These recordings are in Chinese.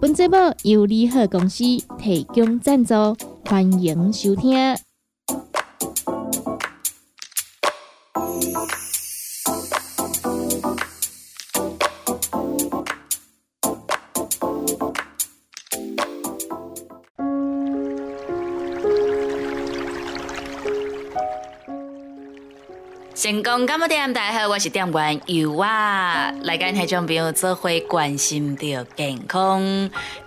本节目由利好公司提供赞助，欢迎收听。成功干么店？大家好，我是店员友啊，来跟听众朋友做伙关心着健康。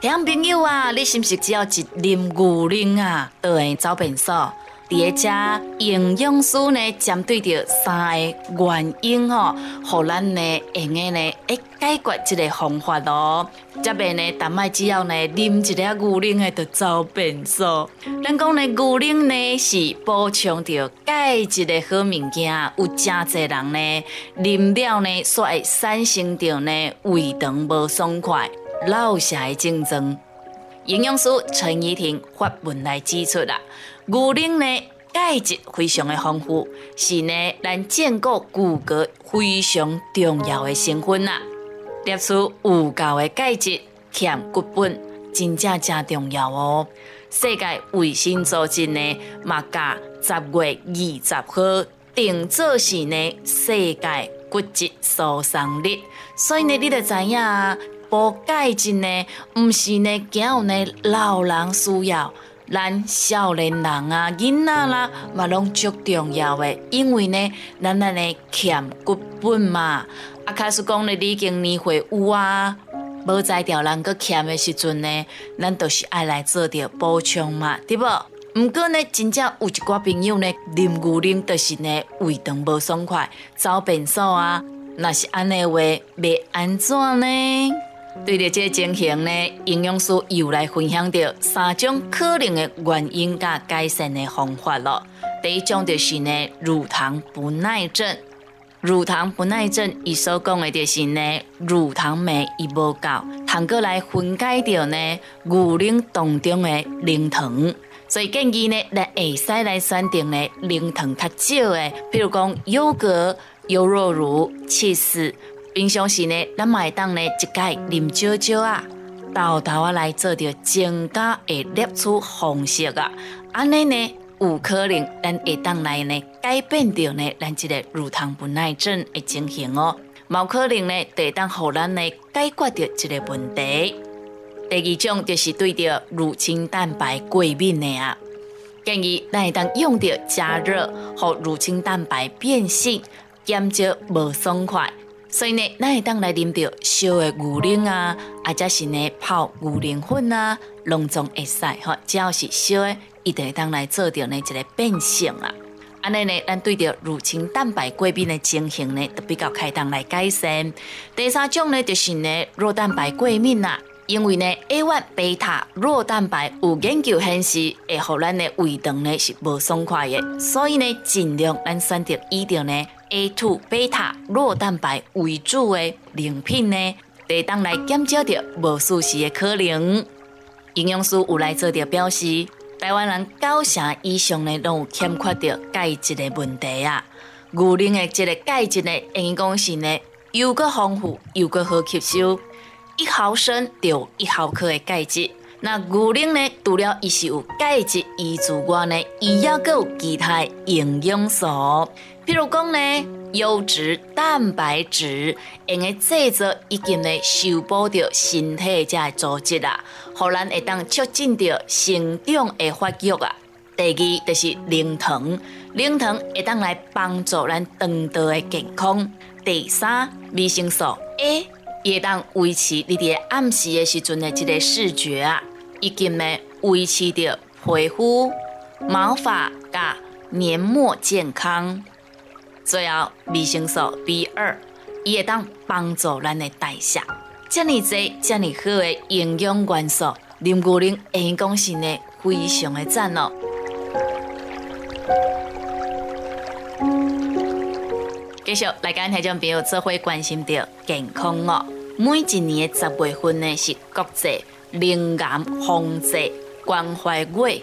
听朋友啊，你是不是只要一啉牛奶啊，就会走便所？第一家营养师呢，针对着三个原因吼，互咱呢用个呢，诶解决即个方法咯。这边呢，但卖只要呢，啉一粒牛奶诶就走便所。咱讲呢，牛奶呢是补充着钙质的好物件，有真侪人呢，啉了呢，煞会产生着呢胃肠无爽快、老的症状。营养师陈怡婷发文来指出啦。牛奶呢，钙质非常的丰富，是呢咱建构骨骼非常重要的成分呐。摄取有够的钙质，欠骨本，真正真重要哦。世界卫生组织呢，嘛甲十月二十号定做是呢世界骨质疏松日，所以呢，你就知影补钙质呢，毋是呢仅有呢老人需要。咱少年人啊、囡仔啦，嘛拢足重要的，因为呢，咱咱呢欠骨本嘛。啊，开始讲呢，你经年岁有啊，无在调人个欠的时阵呢，咱都是爱来做着补充嘛，对不？毋过呢，真正有一寡朋友呢，啉牛奶就是呢胃肠无爽快，走便所啊，那是安尼话，要安怎呢？对着这情形呢，营养师又来分享着三种可能的原因甲改善的方法咯。第一种就是呢，乳糖不耐症。乳糖不耐症，伊所讲的就是呢，乳糖酶伊无够，通过来分解掉呢牛奶当中的零糖。所以建议呢，咱会使来选定呢零糖较少的，比如讲优格、优酪乳、起司。平常时呢，咱买当呢一盖啉少少啊，豆豆啊来做着增加的摄取方式啊，安尼呢有可能咱会当来呢改变着呢咱这个乳糖不耐症的情形哦，冇可能呢会当互咱呢解决着这个问题。第二种就是对着乳清蛋白过敏的啊，建议咱会当用着加热，和乳清蛋白变性，减少无爽快。所以呢，咱会当来啉着烧的牛奶啊，或者是呢泡牛奶粉啊，拢总会使吼。只要是烧的，一定会当来做着呢一个变性啊。安尼呢，咱对着乳清蛋白过敏的情形呢，就比较开当来改善。第三种呢，就是呢弱蛋白过敏啦。因为呢，A1 贝塔弱蛋白有研究显示，会互咱的胃肠呢是无爽快的，所以呢，尽量咱选择以着呢。A2 贝塔酪蛋白为主的饮品呢，得当来减少着无舒适的可能。营养师有来做着表示，台湾人九成以上呢，拢有欠缺着钙质的问题啊。牛奶的这个钙质呢，应该讲是呢，又个丰富又个好吸收，一毫升就一毫克的钙质。那牛奶呢，除了伊是有钙质以外呢，伊也个有其他营养素。譬如讲呢，优质蛋白质用个制作已经呢修补着身体这个组织啊，互咱会当促进着成长的发育啊。第二就是零糖，零糖会当来帮助咱肠道的健康。第三，维生素 A 会当维持你伫暗时的时阵的这个视觉啊，以及呢维持着皮肤、毛发甲黏膜健康。最后，维生素 B 二，伊会当帮助咱的代谢。这么多、这么好的营养元素，啉牛奶会讲是呢，非常的赞哦。继续来跟听众朋友做伙关心着健康哦。每一年的十月份呢是国际灵癌防治关怀月，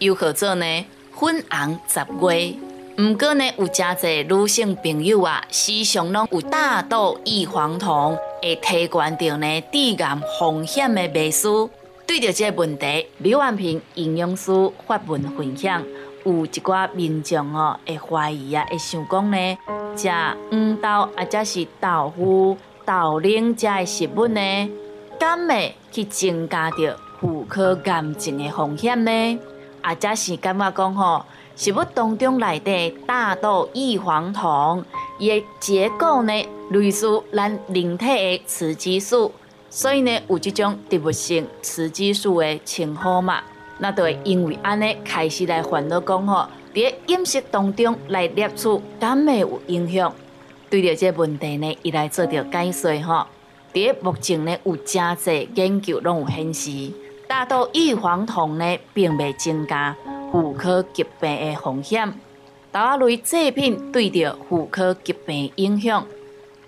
又叫做呢粉红十月。毋过呢，有真侪女性朋友啊，时常拢有大豆异黄酮会提悬到呢致癌风险的迷思。对着这个问题，李万平营养师发文分享，有一寡民众哦会怀疑啊，会想讲呢，食黄豆啊，则是豆腐。豆奶这的食物呢，敢会去增加着妇科癌症的风险呢？啊，则是感觉讲吼，食物当中内底大豆异黄酮，伊的结构呢类似咱人体的雌激素，所以呢有这种植物性雌激素的称呼嘛。那就会因为安尼开始来烦恼讲吼，伫饮食当中来摄取，敢会有影响？对着这问题呢，伊来做着解说吼。伫目前呢，有真侪研究拢有显示，大豆异黄酮呢，并未增加妇科疾病的风险。豆类制品对着妇科疾病影响，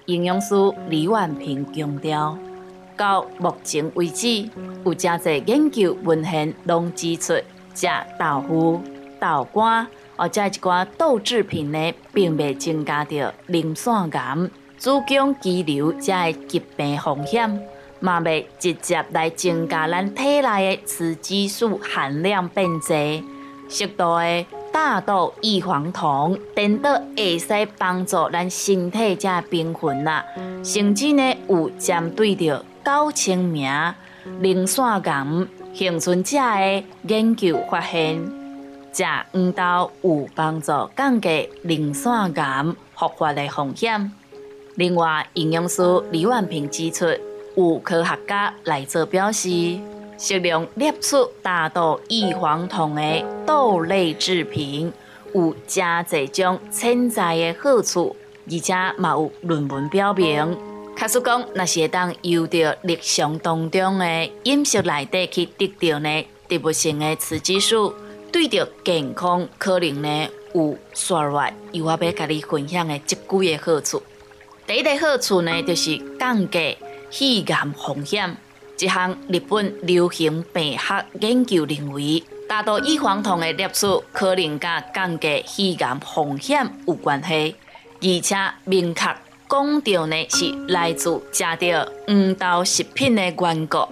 营养师李万平强调，到目前为止，有真侪研究文献拢指出，食豆腐、豆干。或者一寡豆制品呢，并未增加着磷酸癌、子宫肌瘤这疾病风险，嘛未直接来增加咱体内的雌激素含量变低。适度的大豆异黄酮，等到会使帮助咱身体这平衡啦，甚至呢有针对着高清名磷酸癌幸存者的研究发现。食黄豆有帮助降低磷酸癌复发的风险。另外，营养师李万平指出，有科学家来做表示，适量摄取大豆异黄酮的豆类制品，有真侪种潜在的好处，而且嘛有论文表明，卡实讲，那是当由着日常当中的饮食内底去得到呢植物性的雌激素。对着健康可能呢有削弱，又我要甲你分享的即几个好处。第一个好处呢，就是降低肺癌风险。一项日本流行病学研究认为，大豆异黄酮的摄取可能甲降低肺癌风险有关系，而且明确讲到呢是来自食着黄豆食品的缘故。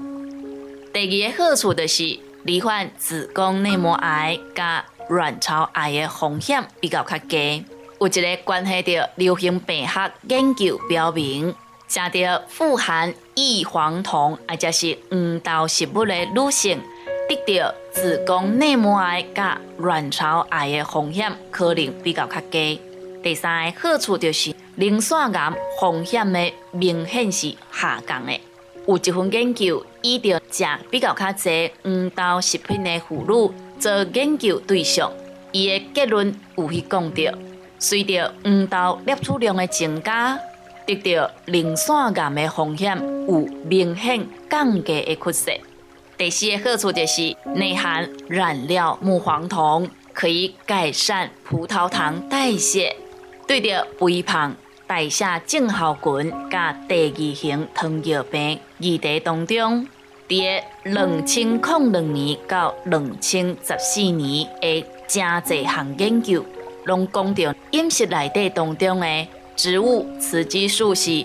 第二个好处就是。罹患子宫内膜癌加卵巢癌的风险比较较低。有一个关系到流行病学研究表明，食着富含异黄酮或者是黄豆食物的女性，得到子宫内膜癌加卵巢癌的风险可能比较较低。第三个好处就是磷酸癌风险的明显是下降的。有一份研究，伊着食比较较侪黄豆食品的妇女做研究对象，伊的结论有去讲到，随着黄豆摄取量的增加，得到磷酸癌的风险有明显降低的趋势。第四个好处就是内含染料木黄酮，可以改善葡萄糖代谢，对着肥胖。代谢症候群甲第二型糖尿病议题当中，伫两千零两年到两千十四年的真侪项研究，拢讲到饮食内底当中的植物雌激素是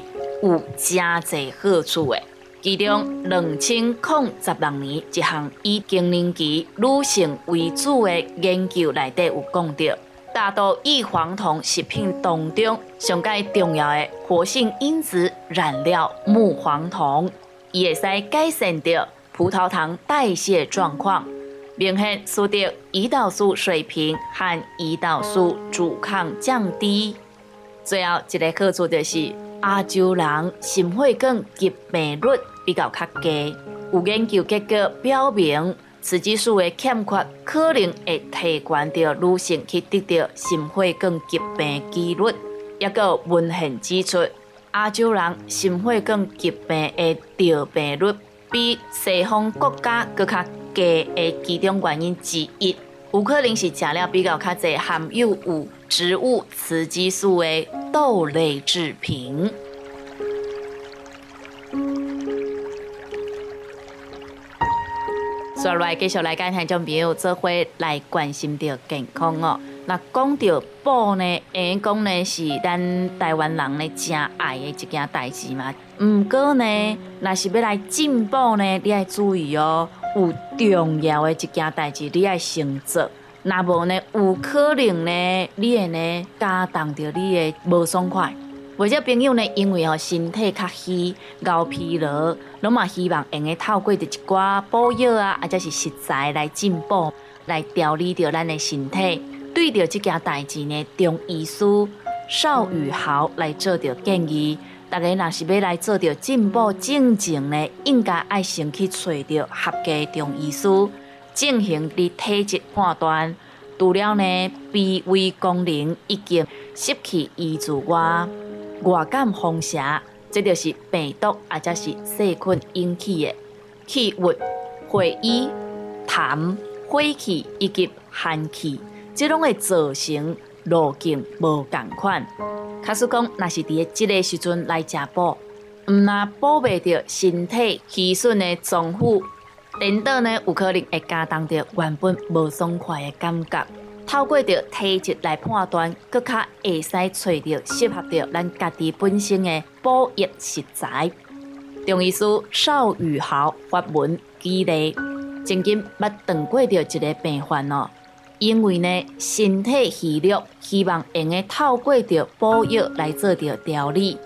有真侪好处的。其中两千零十六年一项以更年期女性为主的研究内底有讲到。大豆异黄酮食品当中上介重要的活性因子染料木黄酮，伊会使改善掉葡萄糖代谢状况，明显使得胰岛素水平和胰岛素阻抗降低。最后一个好处就是亚洲人心血管疾病率比较较低，有研究结果表明。雌激素的欠缺可能会提悬着女性去得到心血管疾病几率，也个文献指出，亚洲人心血管疾病的得病率比西方国家更较低的其中原因之一，有可能是食了比较较侪含有有植物雌激素的豆类制品。接下来继续来跟听众朋友做伙来关心着健康哦。那讲到补呢，会讲呢是咱台湾人呢真爱的一件代志嘛。毋过呢，若是要来进步呢，你要注意哦，有重要的一件代志你要先做。若无呢，有可能呢，你会呢加重着你的无爽快。或者朋友呢，因为哦身体较虚、熬疲劳，拢嘛希望用个透过着一寡补药啊，或者是食材来进补，来调理着咱的身体。对着这件代志呢，中医师邵宇豪来做着建议，大家若是要来做着进步正经呢，应该爱先去找着合格中医师进行你体质判断。除了呢，脾胃功能已经失去医助外，外感风邪，这就是病毒或者是细菌引起的气郁、会议、痰、火气以及寒气，这拢会造成路径无共款。假使讲，若是伫即个时阵来食补，毋那补袂着身体气顺的脏腑，等到呢有可能会加重着原本无爽快的感觉。透过着体质来判断，更较会使找着适合着咱家己本身的补益食材。中医师邵宇豪发文举例，曾经捌断过着一个病患哦，因为呢身体虚弱，希望用个透过着补药来做着调理。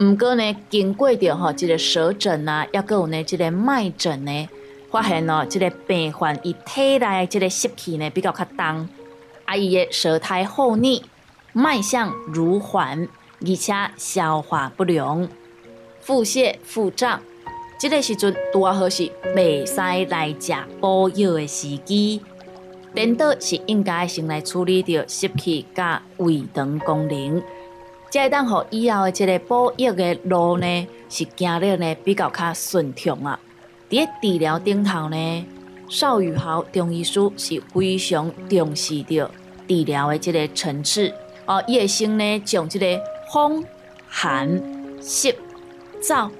毋过呢，经过着吼即个舌诊啊，抑阁有呢即个脉诊呢，发现哦，即个病患伊体内即个湿气呢比较较重。啊伊的舌苔厚腻，脉象如缓，而且消化不良，腹泻腹胀，这个时阵拄好是未使来食补药的时机。颠倒是应该先来处理掉湿气甲胃肠功能，才会当互以后的这个补药的路呢，是行了呢比较较顺畅啊。伫治疗顶头呢。邵宇豪中医师是非常重视着治疗的这个层次哦，伊会先呢将这个风、寒、湿、燥、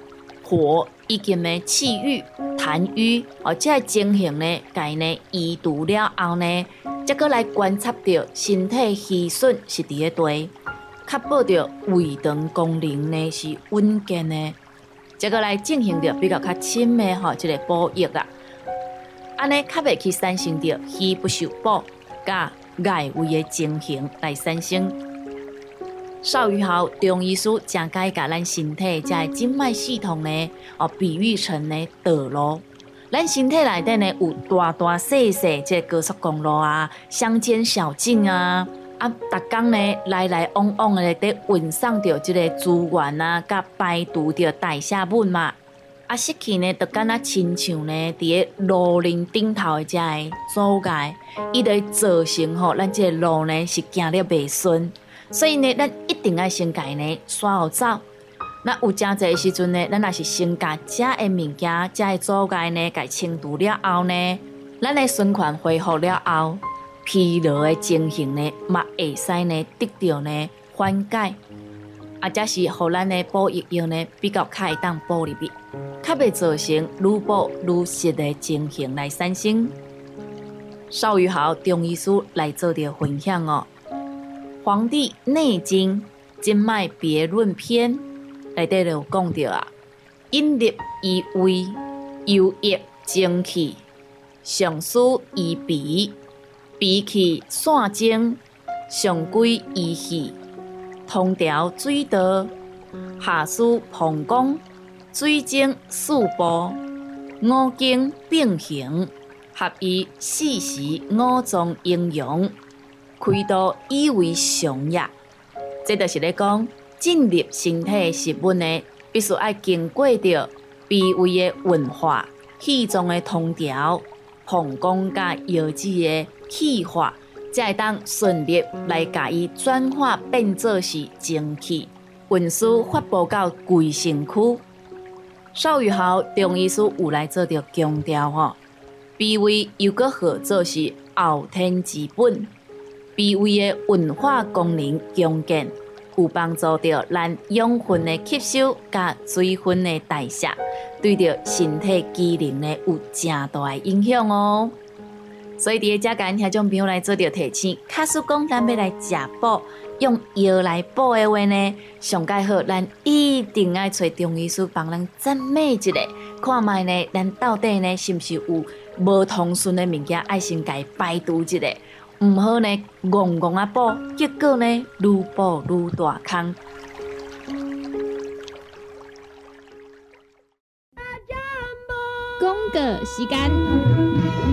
火以及呢气郁、痰瘀哦，这个情形呢，该呢医治了后呢，再过来观察着身体虚损是伫个对，确保着胃肠功能呢是稳健的，再过来进行着比较较深的吼，这个补益啊。安尼较袂去产生着虚不受补、甲外围的情形来产生。邵宇豪中医师正解甲咱身体在静脉系统呢，哦，比喻成呢道路。咱身体内底呢有大大细细这高速公路啊、乡间小径啊，啊，逐工呢来来往往的在运送着即个资源啊，甲排毒着代谢物嘛。啊，失去呢，就敢若亲像呢，伫个路林顶头的遮个阻碍，伊会造成吼，咱这个路呢是行了袂顺，所以呢，咱一定要先家呢刷好走。那有真侪时阵呢，咱若是先甲遮个物件、遮个阻碍呢，甲清除了后呢，咱的循环恢复了后，疲劳的情形呢，嘛会使呢得到呢缓解。啊，则是互咱的补益药呢比较较会当补入去，较袂造成愈补愈实的情形来产生。邵玉豪中医师来做着分享哦，《黄帝内经·经脉别论篇》内底有讲着啊，阴入于胃，幽液精气，上输于鼻，鼻气散精，上归于气。通调水道，下输膀胱，水精四部，五经并行，合于四时五脏应用，开导以为常也。这就是咧讲，进入身体食物呢，必须要经过着脾胃的运化、气脏的通调、膀胱甲腰子的气化。才会当顺利来甲伊转化变做是精气，运输发布到规身躯。邵宇豪中医师有来做着强调吼，脾胃又个合作是后天之本，脾胃的运化功能强健，有帮助着咱养分的吸收甲水分的代谢，对着身体机能呢有正大的影响哦。所以，伫个遮间听种朋友来做着提醒，卡叔讲咱要来食补，用药来补的话呢，上介好，咱一定爱找中医师帮咱诊脉一下，看卖呢，咱到底呢是毋是有无通顺的物件，爱先家排毒一下，毋好呢，戆戆啊补，结果呢，愈补愈大坑。公个时间。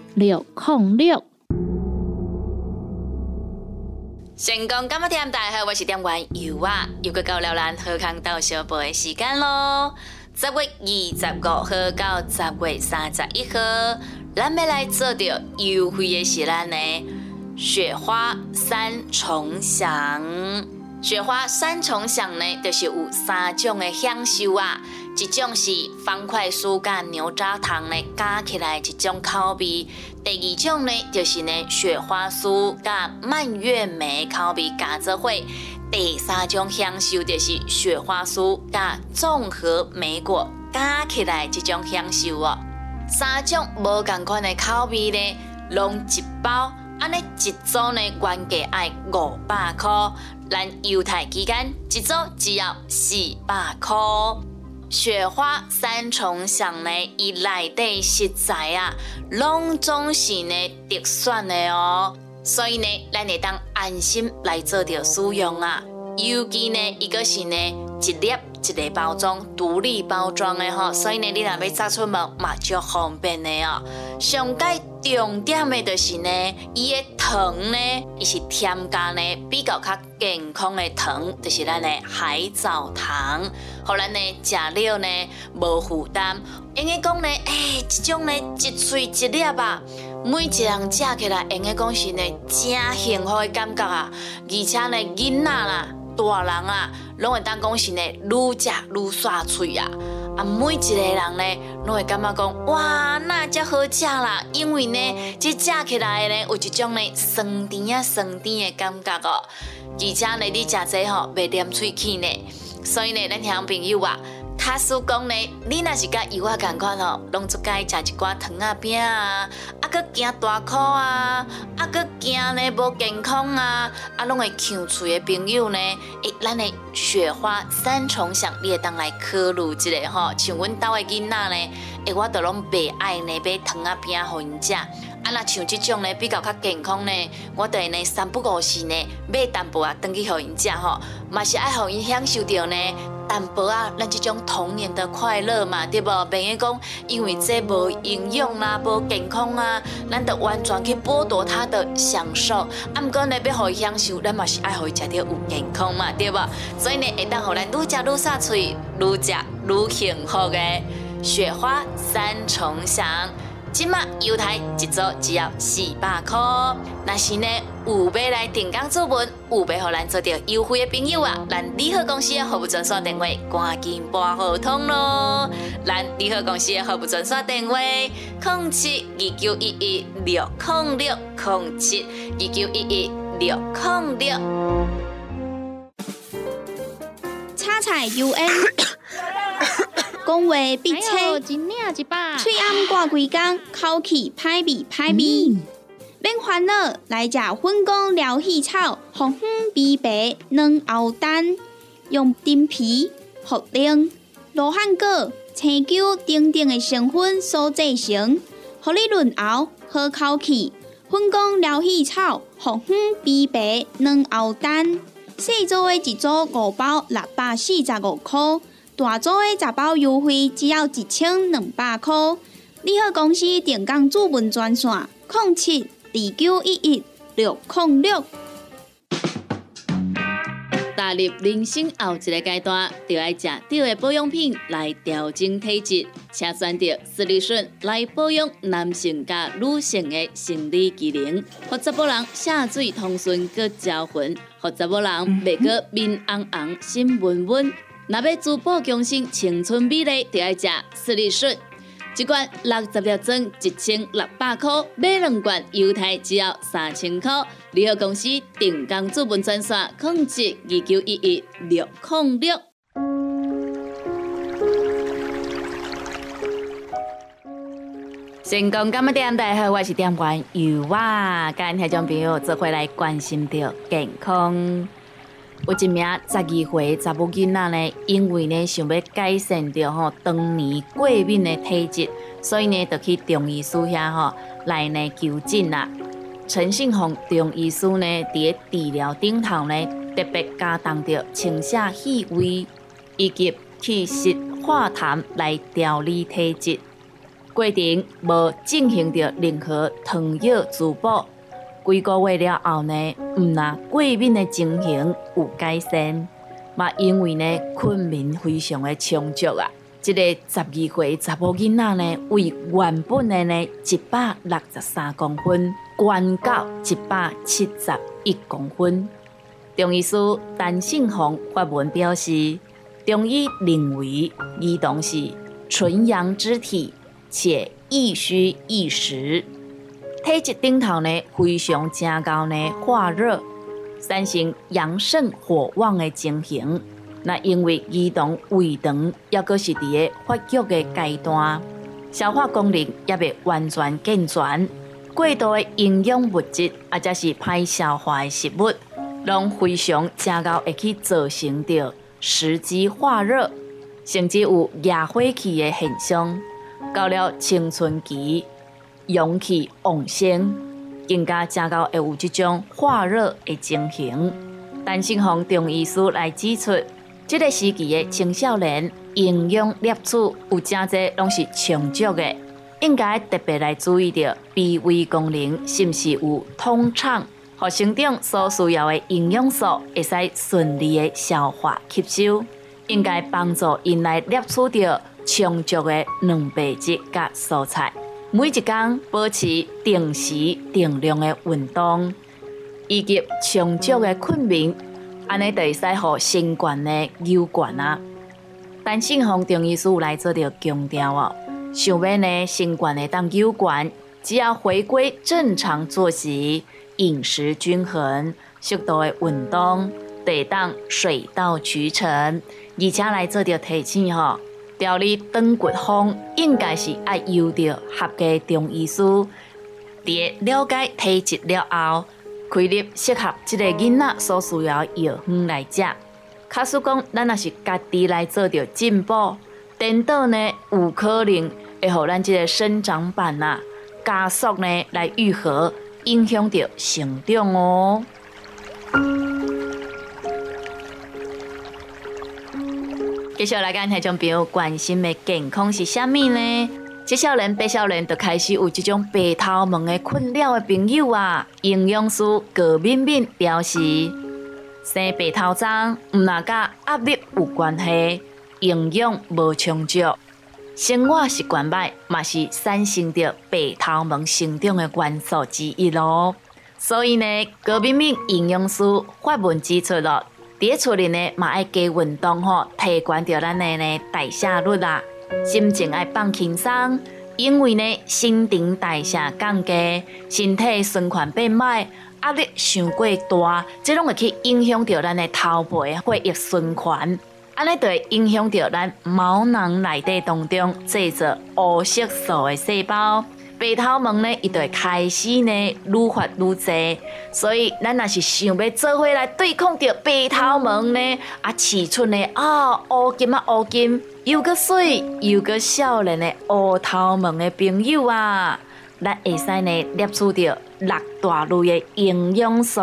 六控六，成功今日听大家我是店员尤啊，又过到了咱喝康到小宝的时间咯。十月二十五号到十月三十一号，咱要来做着优惠的是咱的雪花三重享。雪花三重享呢，就是有三种的享受啊。一种是方块酥甲牛轧糖呢加起来一种口味，第二种呢就是呢雪花酥甲蔓越莓口味加做伙，第三种享受就是雪花酥甲综合莓果加起来一种享受哦。三种无共款的口味呢，拢一包，安尼一组呢原价爱五百块，咱优待期间一组只要四百块。雪花三重享呢，伊内底食材啊，拢总是呢特选的哦，所以呢，咱会当安心来做着使用啊。尤其呢，伊个是呢一粒一个包装，独立包装的吼，所以呢，你若要炸出门嘛，就方便的哦。上界重点的就是呢，伊的糖呢，伊是添加呢比较较健康的糖，就是咱的海藻糖，互咱呢食了呢无负担。应该讲呢，诶，这种呢一喙一粒啊，每一人食起来，应该讲是呢真幸福的感觉啊，而且呢囡仔啦。大人啊，拢会当讲是呢，愈食愈煞嘴啊！啊，每一个人呢，拢会感觉讲，哇，那才好食啦！因为呢，这食起来呢，有一种呢酸甜啊酸甜的感觉哦，而且呢，你食这吼，袂黏喙齿呢，所以呢，咱听朋友啊。他叔讲呢，你若是甲油啊共款吼，拢出街食一寡糖啊饼啊，啊搁惊大苦啊，啊搁惊呢无健康啊，啊拢会呛嘴的朋友呢，诶，咱的雪花三重享，你会当来考虑一下吼，像阮兜的囡仔呢，诶，我都拢袂爱呢买糖啊饼互因食，啊若像即种呢比较较健康呢，我会呢三不五时呢买淡薄啊，等去互因食吼，嘛是爱互因享受着呢。淡薄啊，咱即种童年的快乐嘛，对不？朋友讲，因为这无营养啦，无健康啊，咱得完全去剥夺他的享受。啊，毋过呢，要互伊享受，咱嘛是爱互伊食着有健康嘛，对不？所以呢，会当互咱愈食愈煞喙，愈食愈幸福的雪花三重享。今麦犹太一组只要四百块，那是呢有要来定岗做文，有要互咱做着优惠的朋友啊，咱联合公司的服务专线电话赶紧拨号通咯，咱联合公司的服务专线电话：零七二九一一六零六零七二九一一六零六。叉彩 U N。讲话必切，嘴暗挂几工，口气歹味歹味。免烦恼，来食粉果疗气草，红粉枇杷软藕丹，用丁皮、茯苓、罗汉果、青椒等等的成分所制成，互你润喉好口气。粉工疗气草，红粉枇杷两后蛋。细组的一组五包六百四十五块，大组的十包优惠只要一千两百块。你好，公司电工主文专线：零七二九一一六零六。踏入人生后一个阶段，就要食对的保养品来调整体质，请选择斯利顺来保养男性加女性的生理机能，负责某人下水通顺个招魂，负责某人袂个面红红心温温。若要珠宝强身、青春美丽，就要食斯利顺。一罐六十粒装，一千六百块；买两罐，犹太只要三千块。联合公司定岗资本专线：控制二九一一六零六。成功干么点？大家好，我是店员尤娃，跟听众朋友做回来关心着健康。有一名十二岁查某囡仔呢，因为呢想要改善着吼当年过敏的体质，所以呢就去中医师遐吼来呢求诊啦。陈信宏中医师呢伫治疗顶头呢，特别加重着清下气味以及祛湿化痰来调理体质，过程无进行着任何汤药滋补。几个月了后呢，毋那过敏的情形有改善，嘛因为呢困眠非常的充足啊。这个十二岁查某囡仔呢，为原本的呢一百六十三公分，降到一百七十一公分。中医师陈信宏发文表示，中医认为儿童是纯阳之体，且易虚易实。体质顶头呢，非常正高呢，化热，产生阳盛火旺的情形。那因为儿童胃肠也阁是伫个发育的阶段，消化功能也未完全健全，过多的营养物质或者是歹消化的食物，拢非常正高会去造成着食积化热，甚至有亚火气的现象。到了青春期。阳气旺盛，更加加高会有这种化热的情形。陈信宏中医师来指出，这个时期的青少年营养摄取有真侪拢是充足的，应该特别来注意到脾胃功能是不是有通畅，和生长所需要的营养素会使顺利的消化吸收，应该帮助因来摄取到充足的蛋白质甲蔬菜。每一天保持定时定量的运动，以及充足的困眠，安尼就会使予新冠的有关啊。但信奉中医师来做着强调哦，想要呢新冠的当有关，只要回归正常作息、饮食均衡、适度的运动，得当水到渠成，而且来做着提醒吼。调理长骨方应该是爱由着合格中医师，伫了解体质了后，开立适合这个囡仔所需要药方来食。假使讲咱若是家己来做着进步，等到呢有可能会互咱这个生长板啊加速呢来愈合，影响着成长哦。接下来，跟听众朋友关心的健康是啥物呢？这少年、白少年都开始有这种白头毛的困扰的朋友啊。营养师葛敏敏表示，生白头脏唔那甲压力有关系，营养无充足，生活习惯歹，嘛是产生着白头毛生长的元素之一咯。所以呢，葛敏敏营养师发文指出了。伫厝里呢，嘛爱加运动吼，提悬着咱的呢代谢率啦，心情爱放轻松，因为呢新陈代谢降低，身体循环变慢，压力伤过大，这拢会去影响着咱的头皮血液循环，安尼就会影响着咱毛囊内底当中制造黑色素的细胞。白头毛呢，伊就会开始呢愈发愈多，所以咱若是想要做回来对抗着白头毛呢，啊，饲出呢啊乌金啊乌金，又个水又个少年的乌头毛的朋友啊，咱会使呢摄取到六大类的营养素，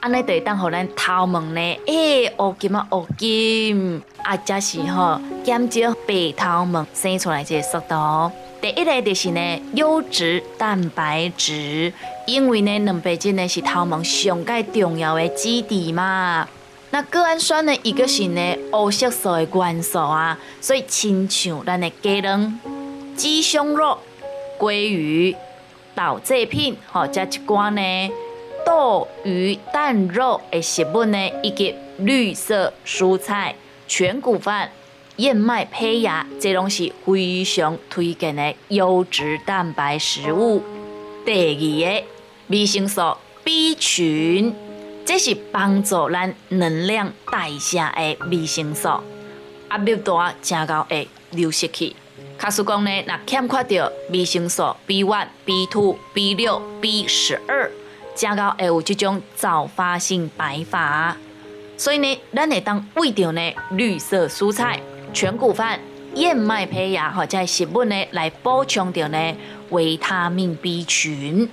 安尼就会当互咱头毛呢，诶，乌金啊乌金，啊，则是吼减少白头毛生出来这个速度。第一个就是呢优质蛋白质，因为呢蛋白质呢是头毛上介重要的基底嘛。那甘氨酸呢，一个是呢黑色素的元素啊，所以亲像咱的鸡卵、鸡胸肉、鲑鱼。豆制品，吼，加一寡呢豆、鱼、蛋、肉的食物呢，以及绿色蔬菜、全谷饭、燕麦胚芽，这拢是非常推荐的优质蛋白食物。第二个维生素 B 群，这是帮助咱能量代谢的维生素，压力大，正高会流失去。卡叔讲呢，若欠缺着维生素 B one、B two、B 六、B 十二，加到会有这种早发性白发。所以呢，咱会当喂着呢绿色蔬菜、全谷饭、燕麦胚芽或者食物呢来补充着呢维他命 B 群。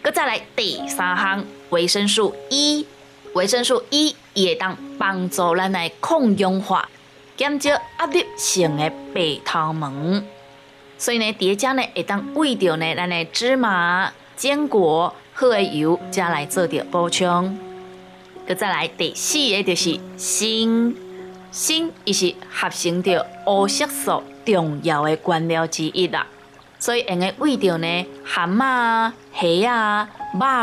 搁再来第三项维生素 E，维生素 E 也当帮助咱来抗氧化。减少压力性的白头毛，所以呢，叠加呢会当喂着呢咱的芝麻、坚果、好的油，加来做着补充。佮再来第四个就是锌，锌伊是合成着黑色素重要的原料之一啦。所以用个为着呢蛤蟆、虾啊、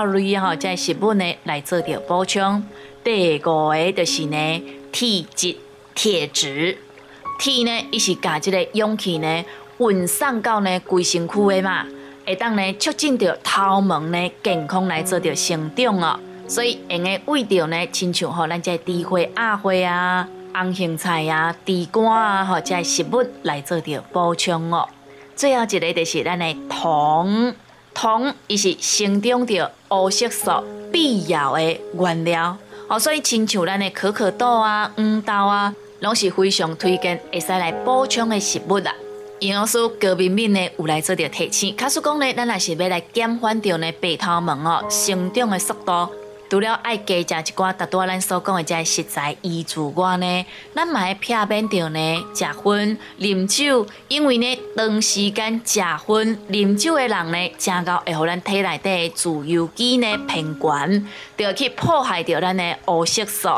肉类啊，即食物呢来做着补充。第五个就是呢体质。铁质，铁呢，伊是加即个氧气呢，运送到呢规身躯的嘛，会当呢促进着头毛呢健康来做着成长哦。所以用个为着呢，亲像吼咱这地花、鸭花啊、红苋菜啊、地瓜啊，吼这食物来做着补充哦。最后一个就是咱的铜，铜伊是生长着黑色素必要的原料哦。所以亲像咱的可可豆啊、黄豆啊。拢是非常推荐会使来补充的食物啦。营养师高敏敏呢有来做着提醒，卡叔讲呢，咱也是要来减缓掉呢白头毛哦生长的速度。除了爱加食一寡达多咱所讲的这食材依助外呢，咱嘛要避免掉呢食薰、啉酒，因为呢长时间食薰、啉酒的人呢，正到会互咱体内底自由基呢偏悬，就去破坏掉咱的黑色素。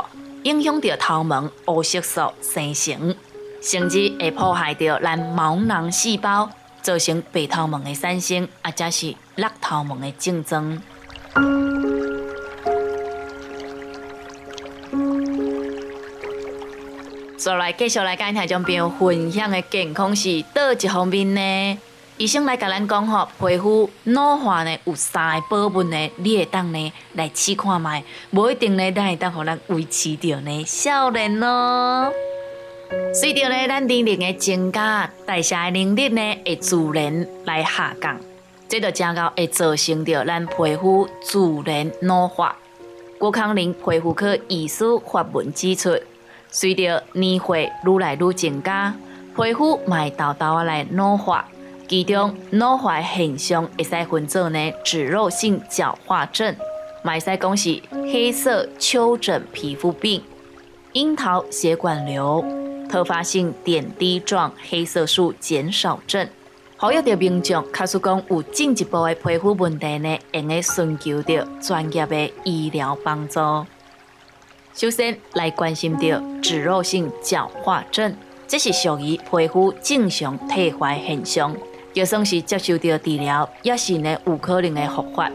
影响到头毛黑色素生成，甚至会破坏到咱毛囊细胞，造成白头毛的产生，或者是落头毛的竞争。再来继续来跟听众朋友分享的健康是倒一方面呢？医生来甲咱讲吼，皮肤老化呢有三个部分呢，你会当呢来试看卖，无一定呢，咱会当互咱维持着呢少年咯。随着呢咱年龄的增加，代谢的能力呢会自然来下降，这就正到会造成着咱皮肤自然老化。郭康林皮肤科医师发文指出，随着年岁愈来愈增加，皮肤会豆豆啊来老化。其中老化现象会使分作呢脂肉性角化症，买使讲是黑色丘疹皮肤病、樱桃血管瘤、特发性点滴状黑色素减少症。好有的民众卡诉讲有进一步的皮肤问题呢，应该寻求着专业的医疗帮助。首先来关心到脂肉性角化症，这是属于皮肤正常退化现象。就算是接受到治疗，也是呢有可能的复发。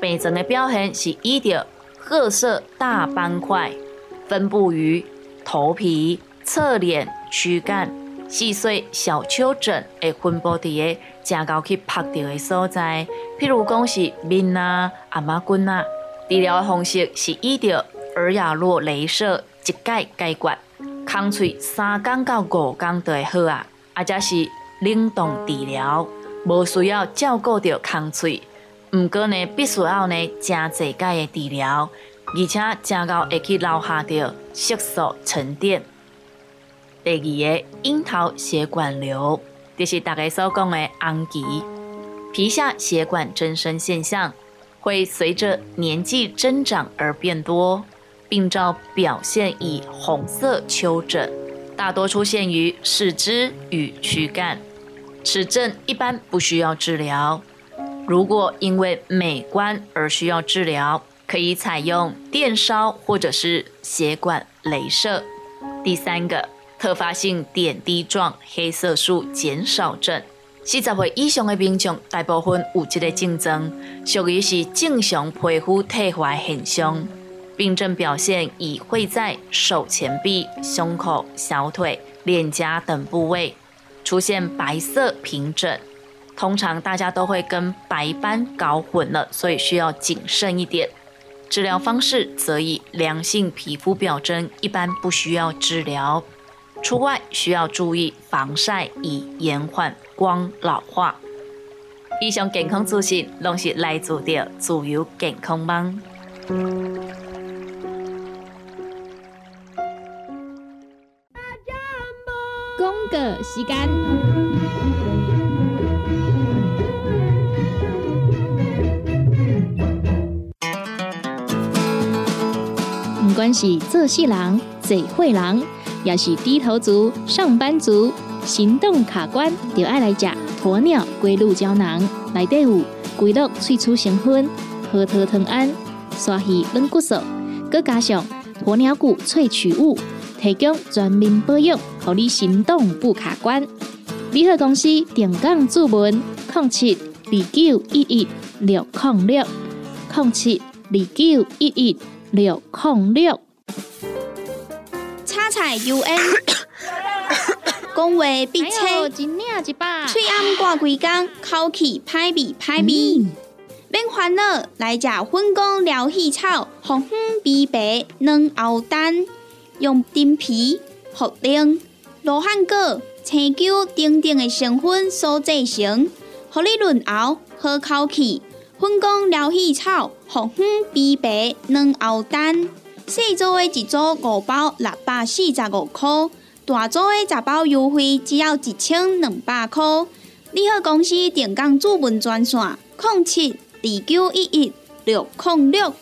病症的表现是以着褐色大斑块分布于头皮、侧脸、躯干，细碎小丘疹会分布伫个正高去拍到的所在，譬如讲是面啊、阿妈棍啊。治疗的方式是以着耳雅洛镭射一解解决，空喙三工到五工就会好啊，或者是。冷冻治疗无需要照顾着空喙，毋过呢，必须要呢真济解的治疗，而且真够会去留下着色素沉淀。第二个樱桃血管瘤，就是大家所讲的红旗。皮下血管增生现象会随着年纪增长而变多，病灶表现以红色丘疹，大多出现于四肢与躯干。此症一般不需要治疗。如果因为美观而需要治疗，可以采用电烧或者是血管镭射。第三个，特发性点滴状黑色素减少症，四十岁以上的民众大部分有这个症状，属于是正常皮肤退化现象。病症表现以会在手前臂、胸口、小腿、脸颊等部位。出现白色平疹，通常大家都会跟白斑搞混了，所以需要谨慎一点。治疗方式则以良性皮肤表征，一般不需要治疗。除外需要注意防晒，以延缓光老化。以上健康资讯拢是来自的自由健康网。时间，不管是做事人、做会人，也是低头族、上班族、行动卡关，就爱来食鸵鸟龟鹿胶囊。内底有龟鹿萃取成分，核桃藤胺、刷鱼软骨素，佮加上鸵鸟骨萃取物。提供全面保养，让你行动不卡关。联合公司定岗注文：零七二九一一六零六零七二九一一六零六。叉彩 U N，讲话必切，嘴暗挂几工，口气歹味歹味。免烦恼，来食粉工疗气草，红粉碧白软喉丹。用丁皮、茯苓、罗汉果、青椒等等的成分所制成，合你润喉、好口气。粉工疗气草、红粉碧白软喉丹，细组的一组五包六百四十五块，大组的十包优惠只要一千两百块。你好，公司电工主文专线：零七二九一一六零六。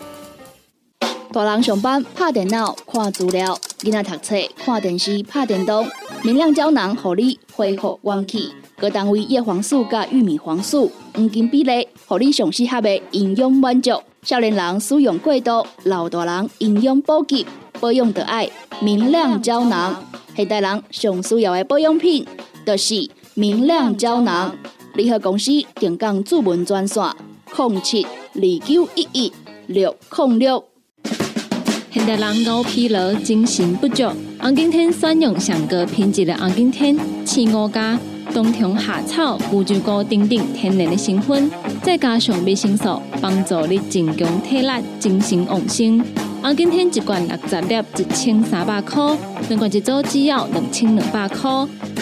大人上班拍电脑看资料，囡仔读册看电视拍电动。明亮胶囊，互你恢复元气。各单位叶黄素加玉米黄素黄金比例，互你上适合的营养满足。少年人使用过度，老大人营养补给，保养的爱明亮胶囊。现代人上需要的保养品，就是明亮胶囊。联合公司定岗主文专线：零七二九一一六零六。现代人熬疲劳、精神不足，红景天选用上个品质的红景天，青五加冬虫夏草、乌鸡膏等等天然的成分，再加上维生素，帮助你增强体力、精神旺盛。红景天一罐六十粒，一千三百块；两罐一组只要两千两百块。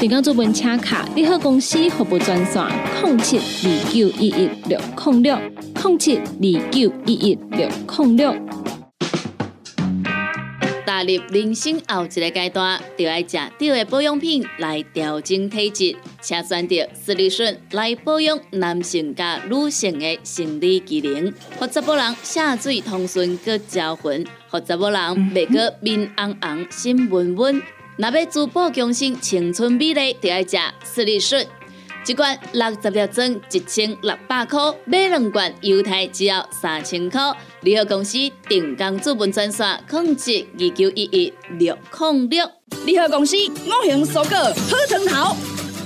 订购做本车卡，你好公司服务专线：零七二九一一六零六零七二九一一六零六。踏入人生后一个阶段，就要食对的保养品来调整体质，请选择斯利顺来保养男性加女性的生理机能，或者某人下水通顺个招魂，或者某人袂个面红红心温温。若要珠宝更新青春美丽，就要食斯利顺。一罐六十粒装，一千六百块；买两罐，犹太只要三千块。联合公司定岗资本专线：控制二九一一六零六。联合公司五行蔬果好汤头，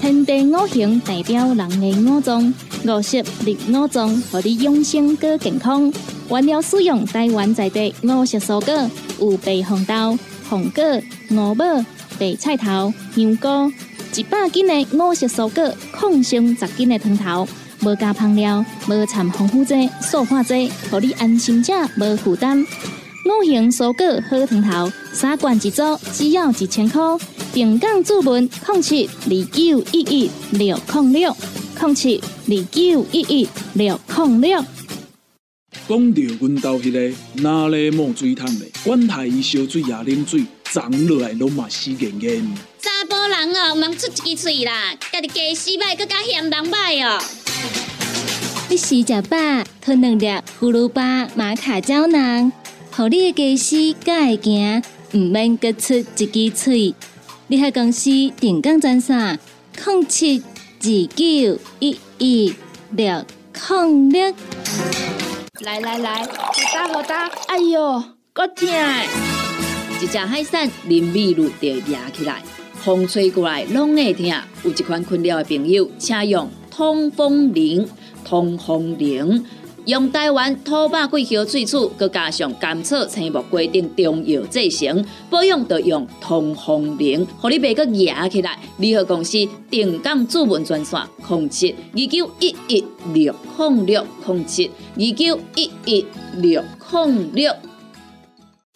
天地五行代表人的五脏，五色绿五脏，让你养生更健康。原料使用台湾在地五色蔬果，有白红豆、红果、五宝、白菜头、香菇。一百斤的五色蔬果，抗性十斤的汤头，无加香料，无掺防腐剂、塑化剂，让你安心吃，无负担。五行蔬果好汤头，三罐一组，只要一千块。平港注文：零七二九一一六零六零七二九一一六零六。讲到阮兜迄个哪里冒水桶的，管他伊烧水也啉水，长落来拢嘛死严严。查甫人哦，毋通出一支嘴啦，家己家洗歹，更加嫌人歹哦。你食食饱，吞两粒葫芦巴玛卡胶囊，互你的家私敢会行，毋免各出一支喙。你喺公司定岗专线：零七二九一一六零六。来来来，好打好打，哎哟，够痛！一只海扇林密路就压起来，风吹过来拢会疼。有一款困扰的朋友，请用通风铃。通风铃用台湾土八桂香萃取，佮加上甘草、青木、规定中药制成，保养就用通风铃，互你袂佮压起来。联合公司定岗主文专线：控制二九一一六控六控制二九一一六控六。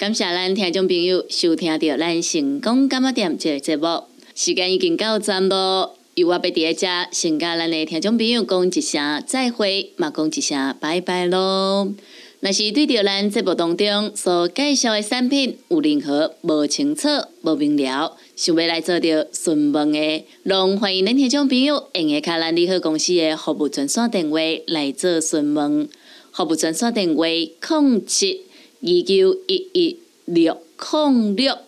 感谢咱听众朋友收听到咱成功干么店这个节目，时间已经到站咯。由我要伫咧遮，先甲咱的听众朋友讲一声再会，嘛讲一声拜拜咯。若是对着咱节目当中所介绍的产品有任何无清楚、无明了，想要来做着询问的，拢欢迎恁听众朋友用下卡咱利好公司的服务专线电话来做询问。服务专线电话：零七二九一一六零六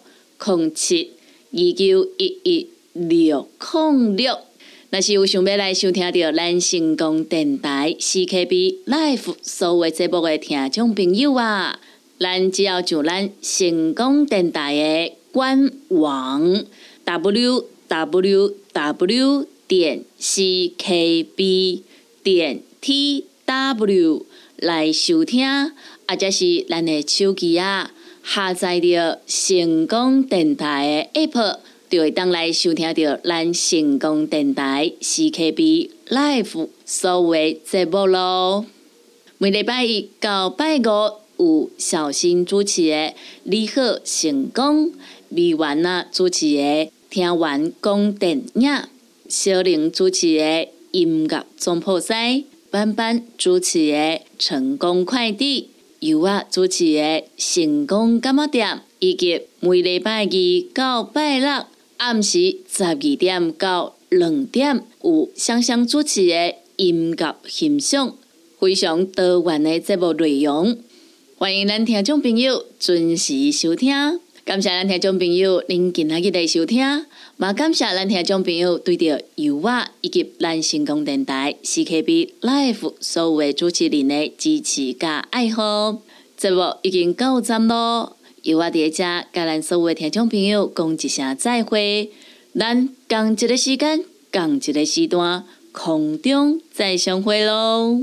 零七二九一一。六零六，若是有想要来收听到咱成功电台 CKB Life 所有节目的听众朋友啊，咱只要上咱成功电台的官网 w w w 点 c k b 点 t w 来收听，或者是咱的手机啊下载着成功电台的 App。就会当来收听到咱成功电台 CKB Live 所有节目咯。每礼拜一到拜五有小新主持的你好成功，美完啊主持的听完讲电影，小玲主持的音乐总破塞，班班主持的成功快递，由我主持的成功干么店，以及每礼拜二到拜六。暗时十二点到两点有香香主持的音乐欣赏，非常多元的节目内容，欢迎咱听众朋友准时收听。感谢咱听众朋友您今仔日的收听，也感谢咱听众朋友对着由我以及咱成功电台 CKB Life 所有的主持人的支持加爱好。节目已经到站咯。由我伫遮，甲咱所有听众朋友讲一声再会，咱共一个时间，共一个时段，空中再相会咯。